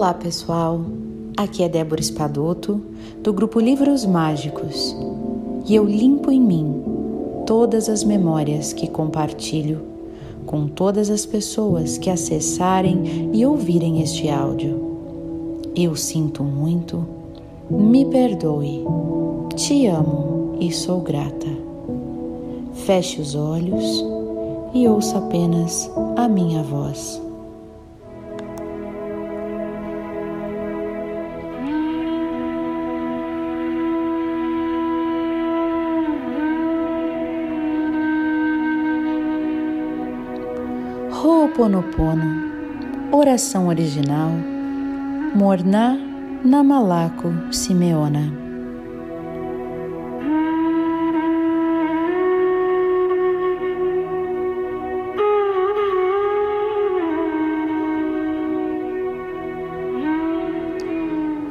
Olá, pessoal. Aqui é Débora Espadoto, do grupo Livros Mágicos, e eu limpo em mim todas as memórias que compartilho com todas as pessoas que acessarem e ouvirem este áudio. Eu sinto muito, me perdoe, te amo e sou grata. Feche os olhos e ouça apenas a minha voz. Ho'oponopono, oração original, Morná Namalaco Simeona.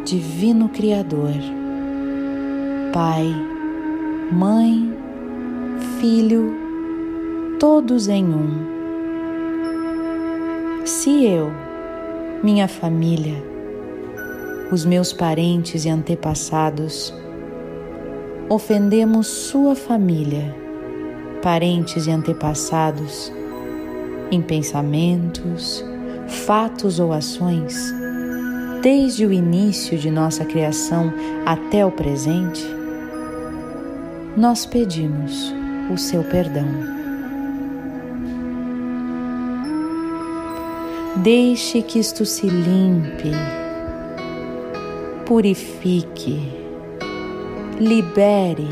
Divino Criador, Pai, Mãe, Filho, todos em um se eu, minha família, os meus parentes e antepassados, ofendemos sua família, parentes e antepassados, em pensamentos, fatos ou ações, desde o início de nossa criação até o presente, nós pedimos o seu perdão. Deixe que isto se limpe, purifique, libere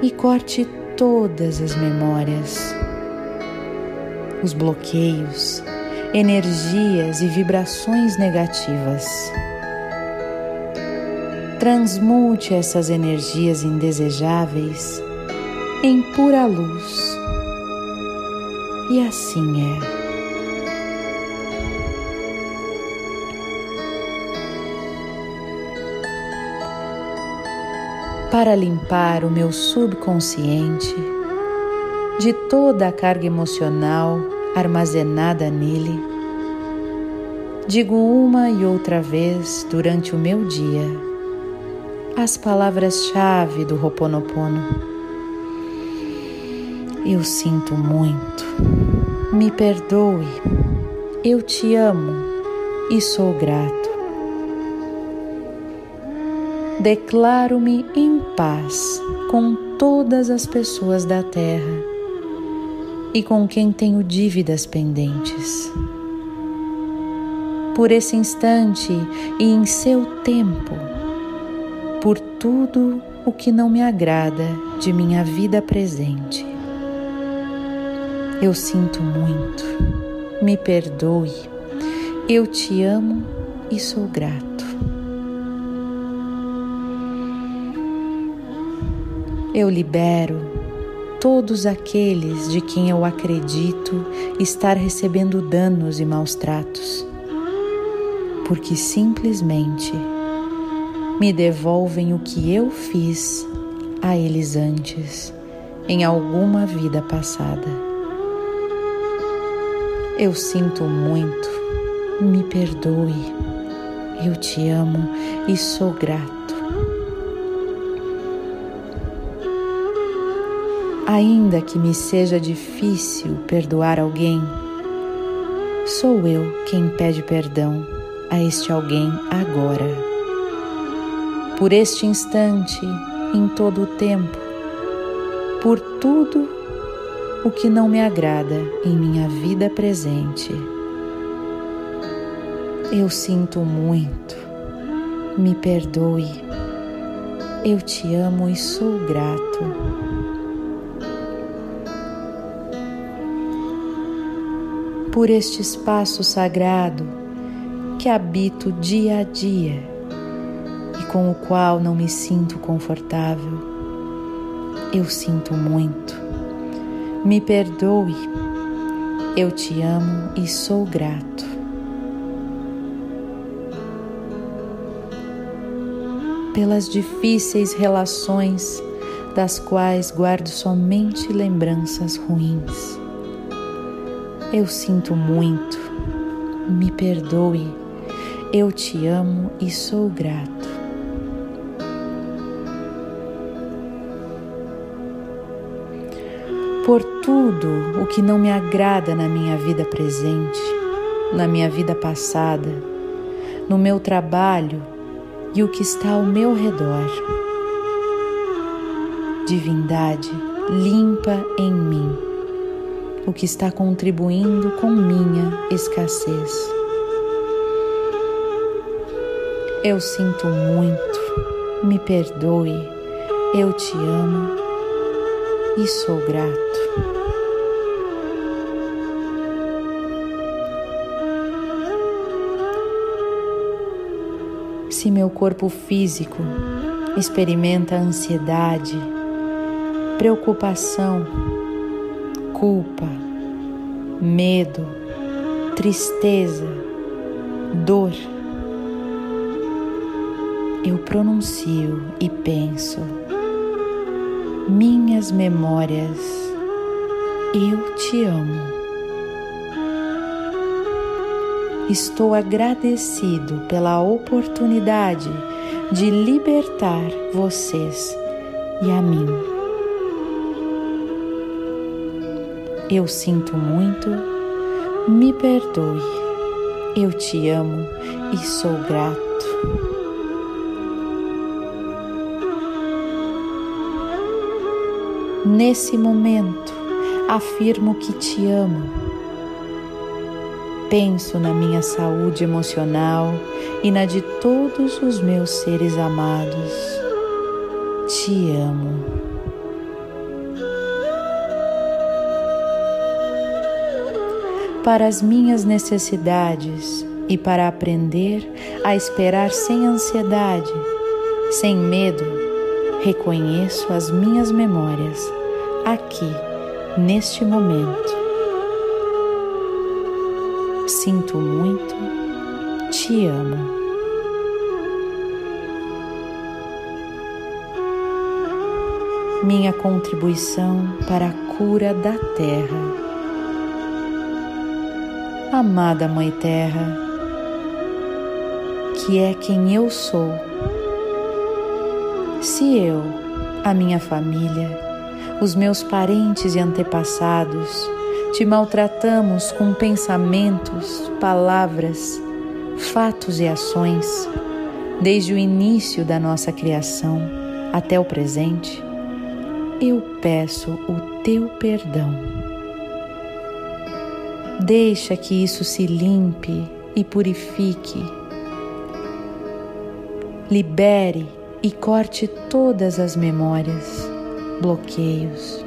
e corte todas as memórias, os bloqueios, energias e vibrações negativas. Transmute essas energias indesejáveis em pura luz. E assim é. Para limpar o meu subconsciente de toda a carga emocional armazenada nele. Digo uma e outra vez durante o meu dia as palavras-chave do Ho'oponopono. Eu sinto muito, me perdoe, eu te amo e sou grato declaro-me em paz com todas as pessoas da terra e com quem tenho dívidas pendentes. Por esse instante e em seu tempo, por tudo o que não me agrada de minha vida presente. Eu sinto muito, me perdoe, eu te amo e sou grato. Eu libero todos aqueles de quem eu acredito estar recebendo danos e maus tratos, porque simplesmente me devolvem o que eu fiz a eles antes, em alguma vida passada. Eu sinto muito, me perdoe, eu te amo e sou grato. Ainda que me seja difícil perdoar alguém, sou eu quem pede perdão a este alguém agora. Por este instante, em todo o tempo, por tudo o que não me agrada em minha vida presente. Eu sinto muito, me perdoe, eu te amo e sou grato. Por este espaço sagrado que habito dia a dia e com o qual não me sinto confortável. Eu sinto muito. Me perdoe. Eu te amo e sou grato. Pelas difíceis relações das quais guardo somente lembranças ruins eu sinto muito, me perdoe, Eu te amo e sou grato. Por tudo o que não me agrada na minha vida presente, na minha vida passada, no meu trabalho e o que está ao meu redor. Divindade, limpa em mim o que está contribuindo com minha escassez. Eu sinto muito, me perdoe, eu te amo e sou grato. Se meu corpo físico experimenta ansiedade, preocupação, culpa, medo, tristeza, dor, eu pronuncio e penso, minhas memórias, eu te amo. Estou agradecido pela oportunidade de libertar vocês e a mim. Eu sinto muito, me perdoe, eu te amo e sou grato. Nesse momento, afirmo que te amo. Penso na minha saúde emocional e na de todos os meus seres amados. Te amo. Para as minhas necessidades e para aprender a esperar sem ansiedade, sem medo, reconheço as minhas memórias aqui, neste momento. Sinto muito, te amo. Minha contribuição para a cura da Terra. Amada Mãe Terra, que é quem eu sou. Se eu, a minha família, os meus parentes e antepassados, te maltratamos com pensamentos, palavras, fatos e ações, desde o início da nossa criação até o presente, eu peço o teu perdão. Deixa que isso se limpe e purifique. Libere e corte todas as memórias bloqueios,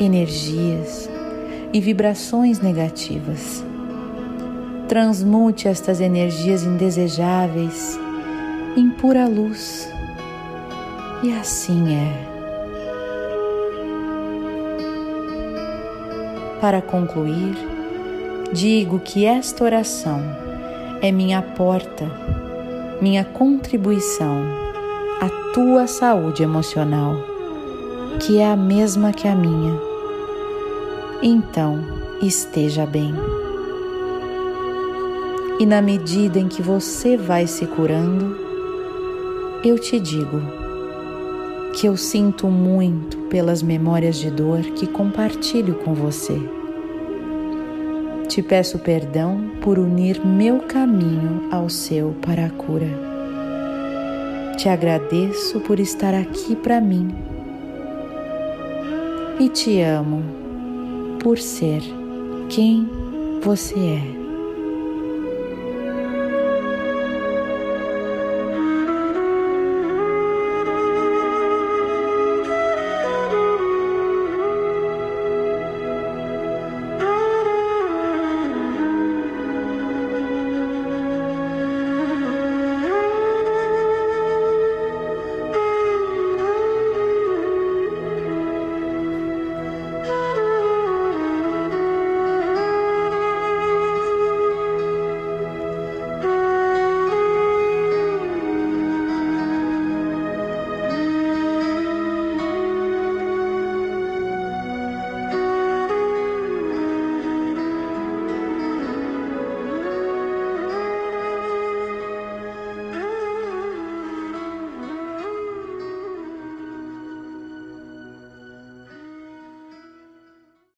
energias e vibrações negativas. Transmute estas energias indesejáveis em pura luz. E assim é. Para concluir, digo que esta oração é minha porta, minha contribuição à tua saúde emocional que é a mesma que a minha. Então esteja bem. E na medida em que você vai se curando, eu te digo que eu sinto muito pelas memórias de dor que compartilho com você. Te peço perdão por unir meu caminho ao seu para a cura. Te agradeço por estar aqui para mim e te amo por ser quem você é.